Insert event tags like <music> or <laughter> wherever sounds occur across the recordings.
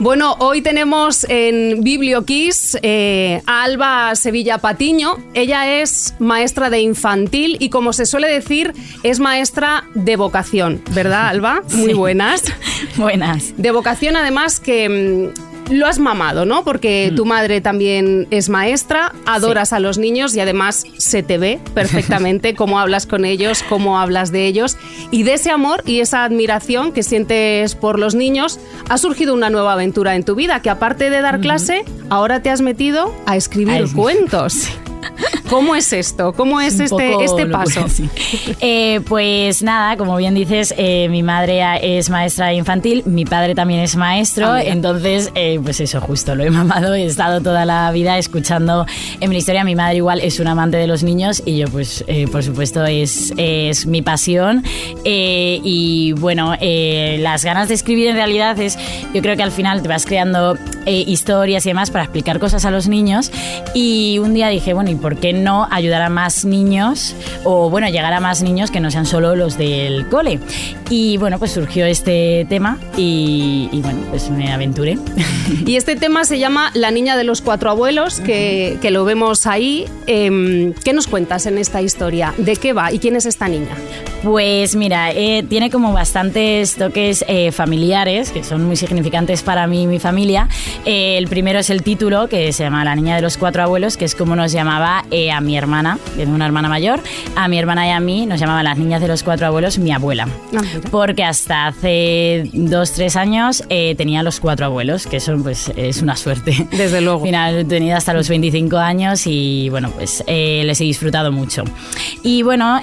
Bueno, hoy tenemos en BiblioKiss eh, a Alba Sevilla Patiño. Ella es maestra de infantil y, como se suele decir, es maestra de vocación, ¿verdad, Alba? Muy buenas. <laughs> buenas. De vocación, además, que mm, lo has mamado, ¿no? Porque mm. tu madre también es maestra, adoras a los niños y además se te ve perfectamente <laughs> cómo hablas con ellos, cómo hablas de ellos. Y de ese amor y esa admiración que sientes por los niños, ha surgido una nueva aventura en tu vida, que aparte de dar clase, ahora te has metido a escribir cuentos. <laughs> ¿Cómo es esto? ¿Cómo es, este, este paso? <laughs> Eh, pues nada, como bien dices, eh, mi madre es maestra infantil, mi padre también es maestro, ah, entonces, eh, pues eso, justo lo he mamado, he estado toda la vida escuchando en mi historia. Mi madre igual es un amante de los niños y yo, pues, por supuesto, es, es mi pasión. y bueno, las ganas de escribir en realidad es, yo creo que al final te vas creando historias y demás para explicar cosas a los niños. Y un día dije, bueno, ¿y por qué no ayudar a más niños o bueno, llegar a más niños que no sean solo los del cole? Y bueno, pues surgió este tema y, bueno, pues me aventuré. <laughs> Y este tema se llama La niña de los cuatro abuelos, que, que lo vemos ahí. Em, ¿Qué nos cuentas en esta historia? ¿De qué va y quién es esta niña? Pues mira, eh, tiene como bastantes toques eh, familiares que son muy significantes para mí y mi familia. Eh, el primero es el título, que se llama La niña de los cuatro abuelos, que es como nos llamaba a mi hermana, que es una hermana mayor, a mi hermana y a mí nos llamaban las niñas de los cuatro abuelos mi abuela. Ah, porque hasta hace dos, tres años tenía los cuatro abuelos, que eso pues es una suerte. Desde <laughs> luego. Al final he tenido hasta los 25 años y bueno, pues les he disfrutado mucho. Y bueno,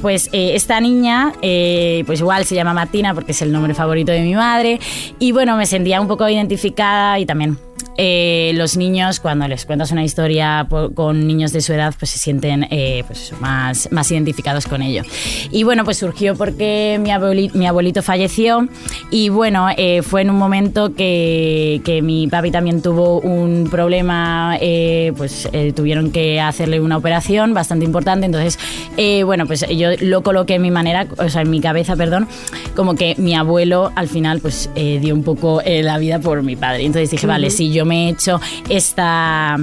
pues esta niña, eh, pues igual se llama Martina porque es el nombre favorito de mi madre. Y bueno, me sentía un poco identificada y también eh, los niños, cuando les cuentas una historia con niños de su edad, pues se sienten eh, pues más, más identificados con ello. Y bueno, pues surgió porque mi abuelito, mi abuelito falleció y bueno, eh, fue en un momento que, que, mi papi también tuvo un problema, pues tuvieron que hacerle una operación bastante importante, entonces, bueno, pues yo lo coloqué en mi manera, o sea, en mi cabeza, perdón, como que mi abuelo al final pues dio un poco la vida por mi padre. Entonces dije, vale, si yo me he hecho esta,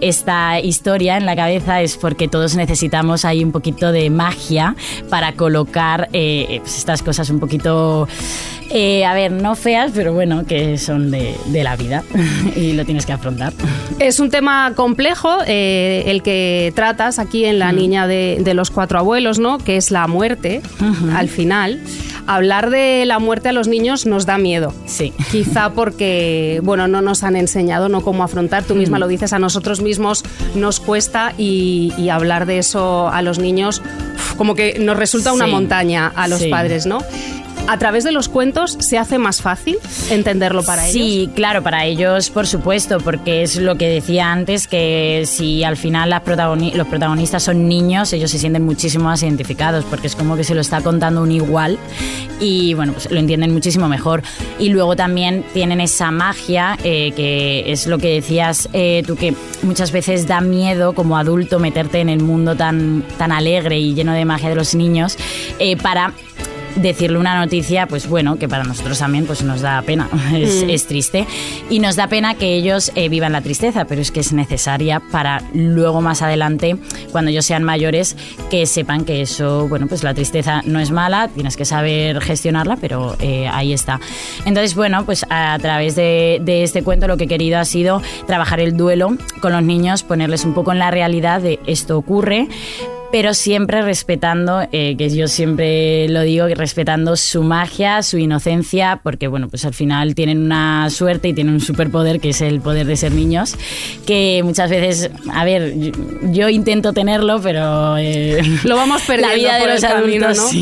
esta historia en la cabeza es porque todos necesitamos ahí un poquito de magia para colocar eh, pues estas cosas un poquito, eh, a ver, no feas, pero bueno, que son de, la vida <laughs> y lo tienes que afrontar. Es un tema complejo eh, el que tratas aquí en La mm. Niña de, los Cuatro Abuelos, ¿no? Que es la muerte al final hablar de la muerte a los niños nos da miedo. Sí. <laughs> Quizá porque, bueno, no nos han enseñado no cómo afrontar. Tú misma mm. lo dices, a nosotros mismos nos cuesta y, hablar de eso a los niños como que nos resulta una montaña a los padres, ¿no? A través de los cuentos se hace más fácil entenderlo para ellos. Sí, claro, para ellos, por supuesto, porque es lo que decía antes, que si al final las los protagonistas son niños, ellos se sienten muchísimo más identificados, porque es como que se lo está contando un igual y bueno, pues lo entienden muchísimo mejor. Y luego también tienen esa magia, eh, que es lo que decías eh, tú, que muchas veces da miedo como adulto meterte en el mundo tan, tan alegre y lleno de magia de los niños, eh, para decirle una noticia, pues bueno, que para nosotros también pues nos da pena, <laughs> es, mm. triste. Y nos da pena que ellos eh, vivan la tristeza, pero es que es necesaria para luego más adelante, cuando ellos sean mayores, que sepan que eso, bueno, pues la tristeza no es mala, tienes que saber gestionarla, pero eh, ahí está. Entonces, bueno, pues a través de, de este cuento lo que he querido ha sido trabajar el duelo con los niños, ponerles un poco en la realidad de esto ocurre, pero siempre respetando, eh, que yo siempre lo digo, respetando su magia, su inocencia, porque bueno, pues al final tienen una suerte y tienen un superpoder que es el poder de ser niños, que muchas veces, a ver, yo, intento tenerlo, pero eh, lo vamos <laughs> perdiendo la vida de los adultos, ¿no?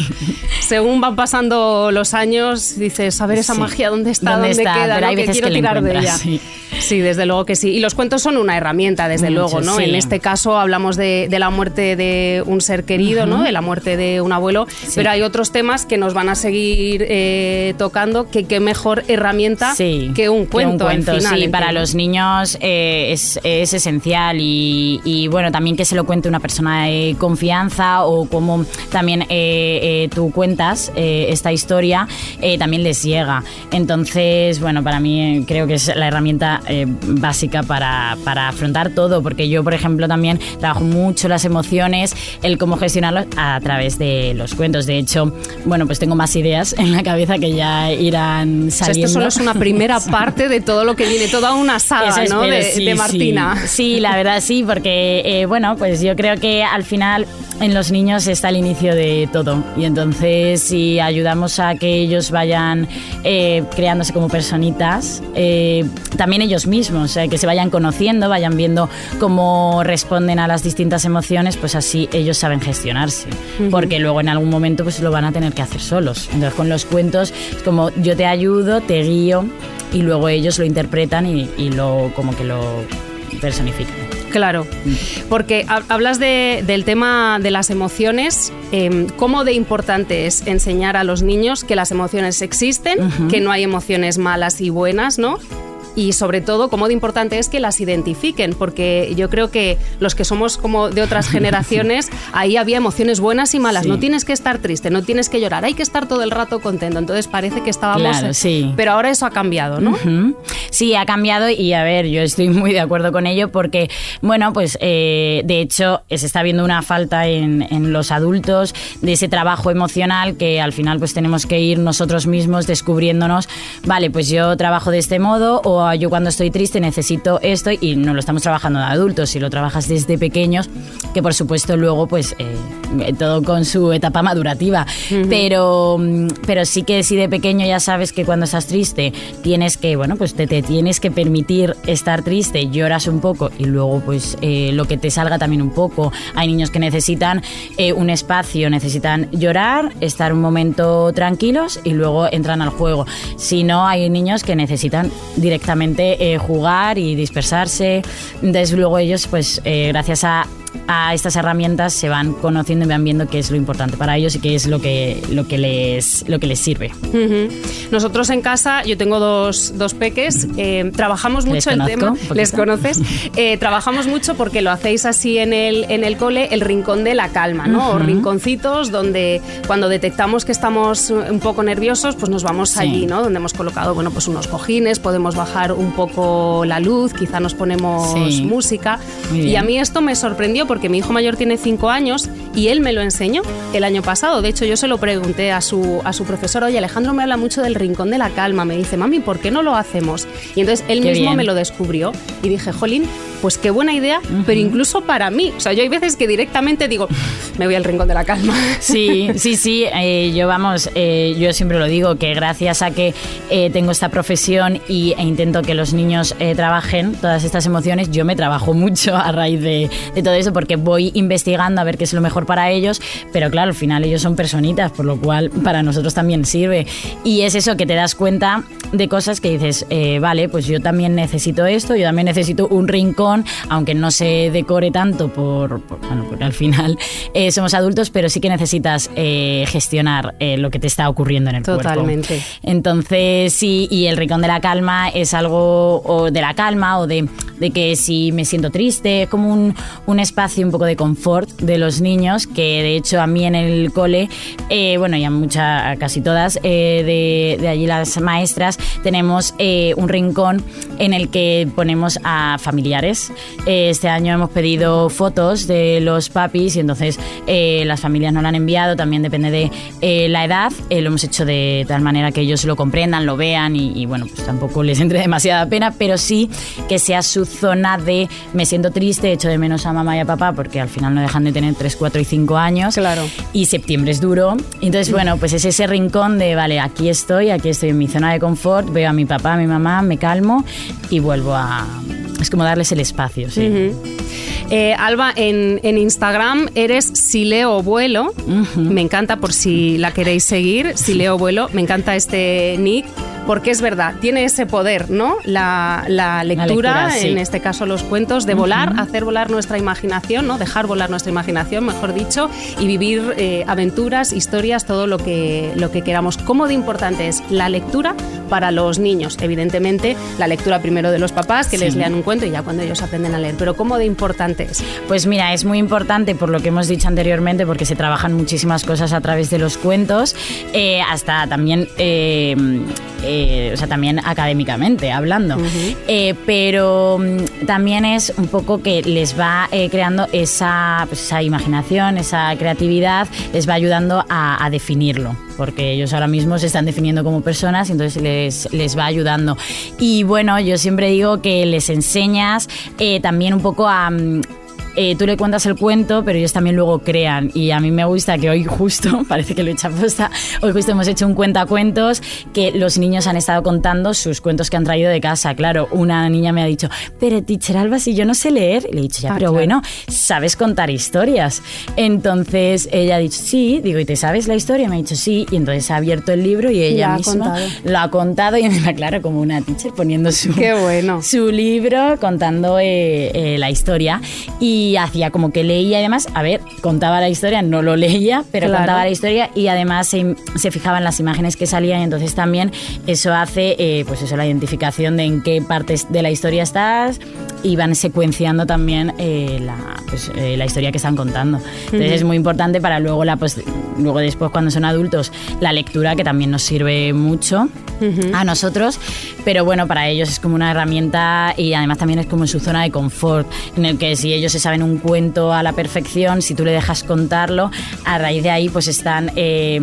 Según van pasando los años, dices, a ver esa magia, ¿dónde está? ¿Dónde, queda? Pero hay veces que, quiero tirar de ella. Sí, desde luego que sí. Y los cuentos son una herramienta, desde luego, ¿no? En este caso hablamos de, la muerte de un ser querido, ¿no? De la muerte de un abuelo, pero hay otros temas que nos van a seguir eh, tocando, que qué mejor herramienta que un cuento. Que un cuento sí, para los niños eh, es, esencial y, bueno, también que se lo cuente una persona de confianza o como también eh, tú cuentas esta historia, también les llega. Entonces, bueno, para mí creo que es la herramienta básica para, para afrontar todo, porque yo, por ejemplo, también trabajo mucho las emociones, el cómo gestionarlas a través de los cuentos. De hecho, bueno, pues tengo más ideas en la cabeza que ya irán saliendo. esto solo es una primera <laughs> parte de todo lo que viene, toda una saga, ¿no? de, Martina. Sí. la verdad sí, porque, eh, bueno, pues yo creo que al final en los niños está el inicio de todo. Y entonces, si ayudamos a que ellos vayan eh, creándose como personitas, eh, también ellos mismos, que se vayan conociendo, vayan viendo cómo responden a las distintas emociones, pues así ellos saben gestionarse. Porque luego en algún momento pues lo van a tener que hacer solos. Entonces, con los cuentos es como yo te ayudo, te guío y luego ellos lo interpretan y, y lo como que lo personifican. Claro, porque hablas del tema de las emociones, eh, cómo de importante es enseñar a los niños que las emociones existen, que no hay emociones malas y buenas, ¿no? Y sobre todo cómo de importante es que las identifiquen, porque yo creo que los que somos como de otras <laughs> generaciones, ahí había emociones buenas y malas. No tienes que estar triste, no tienes que llorar, hay que estar todo el rato contento. Entonces parece que estábamos... Claro, sí. Pero ahora eso ha cambiado, ¿no? Sí, ha cambiado y a ver, yo estoy muy de acuerdo con ello porque, bueno, pues eh, de hecho se está viendo una falta en, en los adultos de ese trabajo emocional que al final pues tenemos que ir nosotros mismos descubriéndonos, vale, pues yo trabajo de este modo o yo cuando estoy triste necesito esto y no lo estamos trabajando de adultos, si lo trabajas desde pequeños, que por supuesto luego pues eh, todo con su etapa madurativa, pero, pero sí que si de pequeño ya sabes que cuando estás triste tienes que, bueno, pues te, tienes que permitir estar triste, lloras un poco y luego pues eh, lo que te salga también un poco. Hay niños que necesitan eh, un espacio, necesitan llorar, estar un momento tranquilos y luego entran al juego. Si no, hay niños que necesitan directamente eh, jugar y dispersarse. Entonces luego ellos, pues eh, gracias a a estas herramientas se van conociendo y van viendo qué es lo importante para ellos y qué es lo que, lo que, les, lo que les sirve. Nosotros en casa, yo tengo dos, dos peques, eh, trabajamos mucho el tema, ¿les conoces? Eh, trabajamos mucho porque lo hacéis así en el, en el cole, el rincón de la calma, ¿no? rinconcitos donde cuando detectamos que estamos un poco nerviosos, pues nos vamos allí, ¿no? Donde hemos colocado, bueno, pues unos cojines, podemos bajar un poco la luz, quizá nos ponemos música. Y a mí esto me sorprendió porque mi hijo mayor tiene cinco años y él me lo enseñó el año pasado. De hecho, yo se lo pregunté a su, a su profesor, oye, Alejandro me habla mucho del rincón de la calma. Me dice, mami, ¿por qué no lo hacemos? Y entonces él mismo me lo descubrió y dije, jolín, pues qué buena idea, pero incluso para mí. O sea, yo hay veces que directamente digo, me voy al rincón de la calma. <laughs> Sí, sí, sí. Eh, yo vamos, eh, yo siempre lo digo, que gracias a que eh, tengo esta profesión y, e intento que los niños trabajen todas estas emociones, yo me trabajo <laughs> mucho a raíz de, de todo eso porque voy investigando a ver qué es lo mejor para ellos, pero claro, al final ellos son personitas, por lo cual para nosotros también sirve. Y es eso que te das cuenta de cosas que dices, eh, vale, pues yo también necesito esto, yo también necesito un rincón, aunque no se decore tanto por, bueno, porque al final eh, somos adultos, pero sí que necesitas eh, gestionar lo que te está ocurriendo en el cuerpo. Totalmente. Entonces, sí, y el rincón de la calma es algo, o de la calma, o de, de que si me siento triste, es como un, un espacio un poco de confort de los niños, que de hecho a mí en el cole, eh, bueno, y a muchas, casi todas eh, de, allí las maestras, tenemos eh, un rincón en el que ponemos a familiares. este año hemos pedido fotos de los papis y entonces las familias nos lo han enviado, también depende de la edad, lo hemos hecho de tal manera que ellos lo comprendan, lo vean y, y bueno, pues tampoco les entre demasiada pena, pero sí que sea su zona de me siento triste, echo de menos a mamá y a papá porque al final no dejan de tener 3, 4 y 5 años. Claro. Y septiembre es duro. Entonces, bueno, pues es ese rincón de, vale, aquí estoy, aquí estoy en mi zona de confort, veo a mi papá, a mi mamá, me calmo y vuelvo a... Es como darles el espacio, sí. Eh, Alba, en, Instagram eres Sileo Vuelo. Me encanta por si la queréis seguir. Sileo Vuelo. Me encanta este nick porque es verdad, tiene ese poder, ¿no? La, lectura, en este caso los cuentos, de volar, hacer volar nuestra imaginación, ¿no? Dejar volar nuestra imaginación, mejor dicho, y vivir eh, aventuras, historias, todo lo que, lo que queramos. ¿Cómo de importante es la lectura para los niños? Evidentemente, la lectura primero de los papás, que les lean un cuento y ya cuando ellos aprenden a leer. Pero ¿cómo de importante es? Pues mira, es muy importante por lo que hemos dicho anteriormente, porque se trabajan muchísimas cosas a través de los cuentos, eh, hasta también, eh, eh, o sea, también académicamente hablando. pero mm, también es un poco que les va creando esa, pues, esa imaginación, esa creatividad, les va ayudando a, a definirlo porque ellos ahora mismo se están definiendo como personas y entonces les, les va ayudando. Y bueno, yo siempre digo que les enseñas eh, también un poco a, mm, eh, tú le cuentas el cuento, pero ellos también luego crean. Y a mí me gusta que hoy justo, <laughs> parece que lo he hecho posta, hoy justo hemos hecho un cuentacuentos que los niños han estado contando sus cuentos que han traído de casa. Claro, una niña me ha dicho, pero teacher Alba, si yo no sé leer, le he dicho, ya, ah, pero bueno, sabes contar historias. Entonces ella ha dicho, sí, digo, ¿y te sabes la historia? Me ha dicho, sí, y entonces ha abierto el libro y ella misma lo ha contado y <laughs> me da claro como una teacher poniendo su, Qué bueno. su libro, contando eh, eh, la historia. Y y hacía como que leía y demás. A ver, contaba la historia, no lo leía, pero contaba la historia y además se, se, fijaba en las imágenes que salían y entonces también eso hace, eh, pues eso, la identificación de en qué partes de la historia estás y van secuenciando también eh, la, pues, eh, la, historia que están contando. Entonces es muy importante para luego, la, pues, luego después cuando son adultos, la lectura que también nos sirve mucho a nosotros, pero bueno, para ellos es como una herramienta y además también es como su zona de confort, en el que si ellos se saben en un cuento a la perfección, si tú le dejas contarlo, a raíz de ahí pues están... Eh,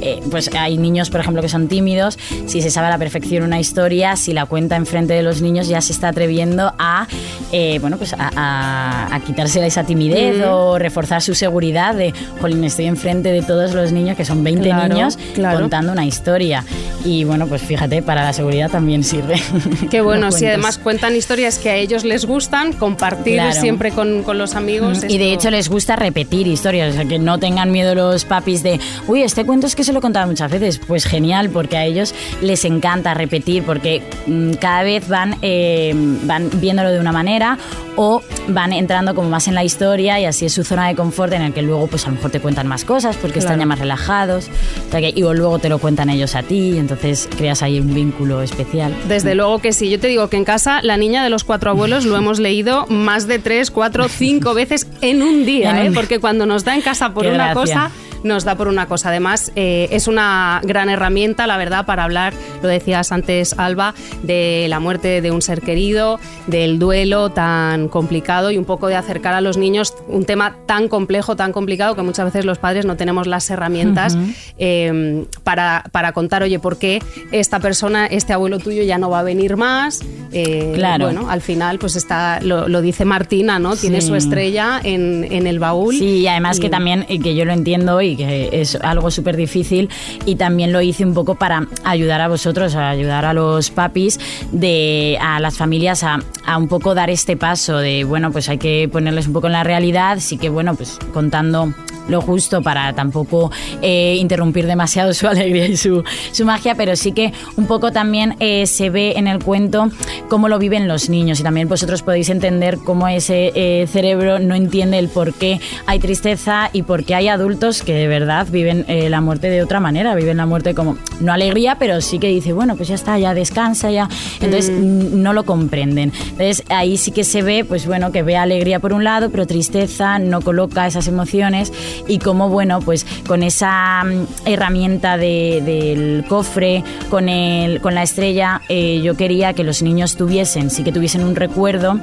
eh, pues hay niños, por ejemplo, que son tímidos, si se sabe a la perfección una historia, si la cuenta enfrente de los niños ya se está atreviendo a, eh, bueno, pues a, a, quitársela esa timidez o reforzar su seguridad de, jolín, estoy enfrente de todos los niños, que son 20 niños, contando una historia. Y bueno, pues fíjate, para la seguridad también sirve. <laughs> Qué bueno, si además cuentan historias que a ellos les gustan, compartir siempre con, con, los amigos. Y de hecho les gusta repetir historias, o sea, que no tengan miedo los papis de, uy, este cuento es que se lo he contado muchas veces. Pues genial, porque a ellos les encanta repetir, porque mm, cada vez van, eh, van viéndolo de una manera o van entrando como más en la historia y así es su zona de confort en el que luego pues a lo mejor te cuentan más cosas porque están ya más relajados y luego te lo cuentan ellos a ti y entonces creas ahí un vínculo especial. Desde luego que sí, yo te digo que en casa La niña de los cuatro abuelos lo hemos leído más de tres, cuatro, cinco veces en un día, <laughs> ¿eh? porque cuando nos da en casa por una cosa nos da por una cosa. Además, eh, es una gran herramienta, la verdad, para hablar, lo decías antes, Alba, de la muerte de un ser querido, del duelo tan complicado y un poco de acercar a los niños un tema tan complejo, tan complicado, que muchas veces los padres no tenemos las herramientas eh, para, para, contar, oye, ¿por qué esta persona, este abuelo tuyo ya no va a venir más? Eh, claro. Bueno, al final, pues está, lo, dice Martina, ¿no? Tiene su estrella en, en, el baúl. Sí, y además que también, que yo lo entiendo y que es algo súper difícil y también lo hice un poco para ayudar a vosotros, a ayudar a los papis, de, a las familias a, a un poco dar este paso de, bueno, pues hay que ponerles un poco en la realidad, sí que, bueno, pues contando lo justo para tampoco eh, interrumpir demasiado su <laughs> alegría y su, su, magia, pero sí que un poco también eh, se ve en el cuento cómo lo viven los niños. Y también vosotros podéis entender cómo ese eh, cerebro no entiende el por qué hay tristeza y por qué hay adultos que de verdad viven la muerte de otra manera, viven la muerte como, no alegría, pero sí que dice, bueno, pues ya está, ya descansa, ya. Entonces mm. no lo comprenden. Entonces ahí sí que se ve, pues bueno, que ve alegría por un lado, pero tristeza, no coloca esas emociones y cómo, bueno, pues con esa mm, herramienta del cofre, con, el, con la estrella, eh, yo quería que los niños tuviesen, sí que tuviesen un recuerdo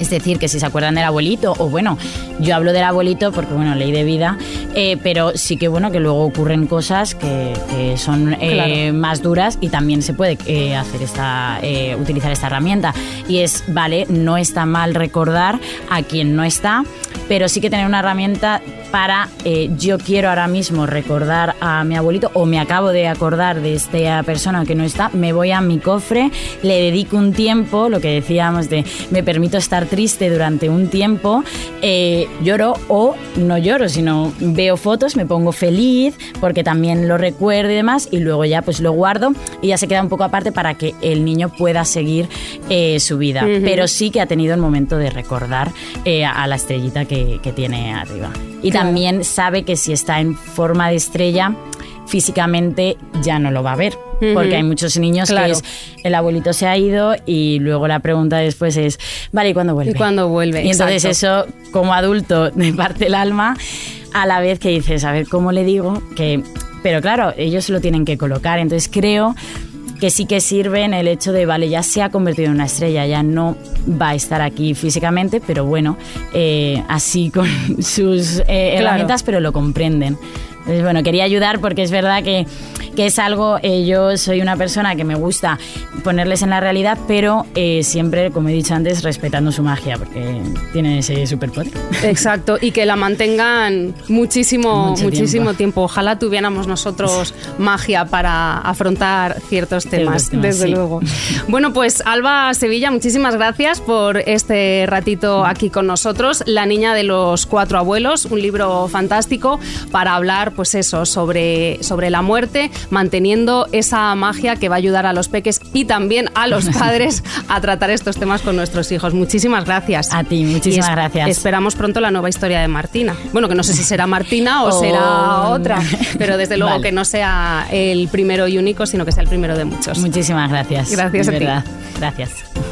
es decir, que si se acuerdan del abuelito, o bueno, yo hablo del abuelito porque, bueno, ley de vida, eh, pero sí que, bueno, que luego ocurren cosas que, son eh, más duras y también se puede hacer esta, utilizar esta herramienta. Y es, vale, no está mal recordar a quien no está, pero sí que tener una herramienta para eh, yo quiero ahora mismo recordar a mi abuelito o me acabo de acordar de esta persona que no está, me voy a mi cofre, le dedico un tiempo, lo que decíamos de me permito estar triste durante un tiempo, eh, lloro o no lloro, sino veo fotos, me pongo feliz porque también lo recuerdo y demás y luego ya pues lo guardo y ya se queda un poco aparte para que el niño pueda seguir eh, su vida. Pero sí que ha tenido el momento de recordar a la estrellita que, que tiene arriba. Y también sabe que si está en forma de estrella, físicamente ya no lo va a ver. Porque hay muchos niños que es, el abuelito se ha ido y luego la pregunta después es, vale, ¿y cuándo vuelve? ¿Y cuándo vuelve? Y entonces eso, como adulto, <laughs> me parte el alma, a la vez que dices, a ver, ¿cómo le digo? que Pero claro, ellos lo tienen que colocar. Entonces creo que sí que sirve en el hecho de, vale, ya se ha convertido en una estrella, ya no va a estar aquí físicamente, pero bueno, eh, así con <laughs> sus eh, herramientas, pero lo comprenden. Entonces, bueno, quería ayudar porque es verdad que, que es algo, eh, yo soy una persona que me gusta ponerles en la realidad, pero eh, siempre, como he dicho antes, respetando su magia, porque tienen ese superpoder. Exacto, y que la mantengan muchísimo, muchísimo tiempo. Ojalá tuviéramos nosotros <laughs> magia para afrontar ciertos temas, desde luego. <laughs> Bueno, pues Alba Sevilla, muchísimas gracias por este ratito aquí con nosotros. La niña de los cuatro abuelos, un libro fantástico para hablar pues eso, sobre, sobre la muerte, manteniendo esa magia que va a ayudar a los peques y también a los <laughs> padres a tratar estos temas con nuestros hijos. Muchísimas gracias. A ti, muchísimas gracias. Esperamos pronto la nueva historia de Martina. Bueno, que no sé si será Martina o, <laughs> será otra, pero desde luego que no sea el primero y único, sino que sea el primero de muchos. Muchísimas gracias. Gracias a ti. Gracias.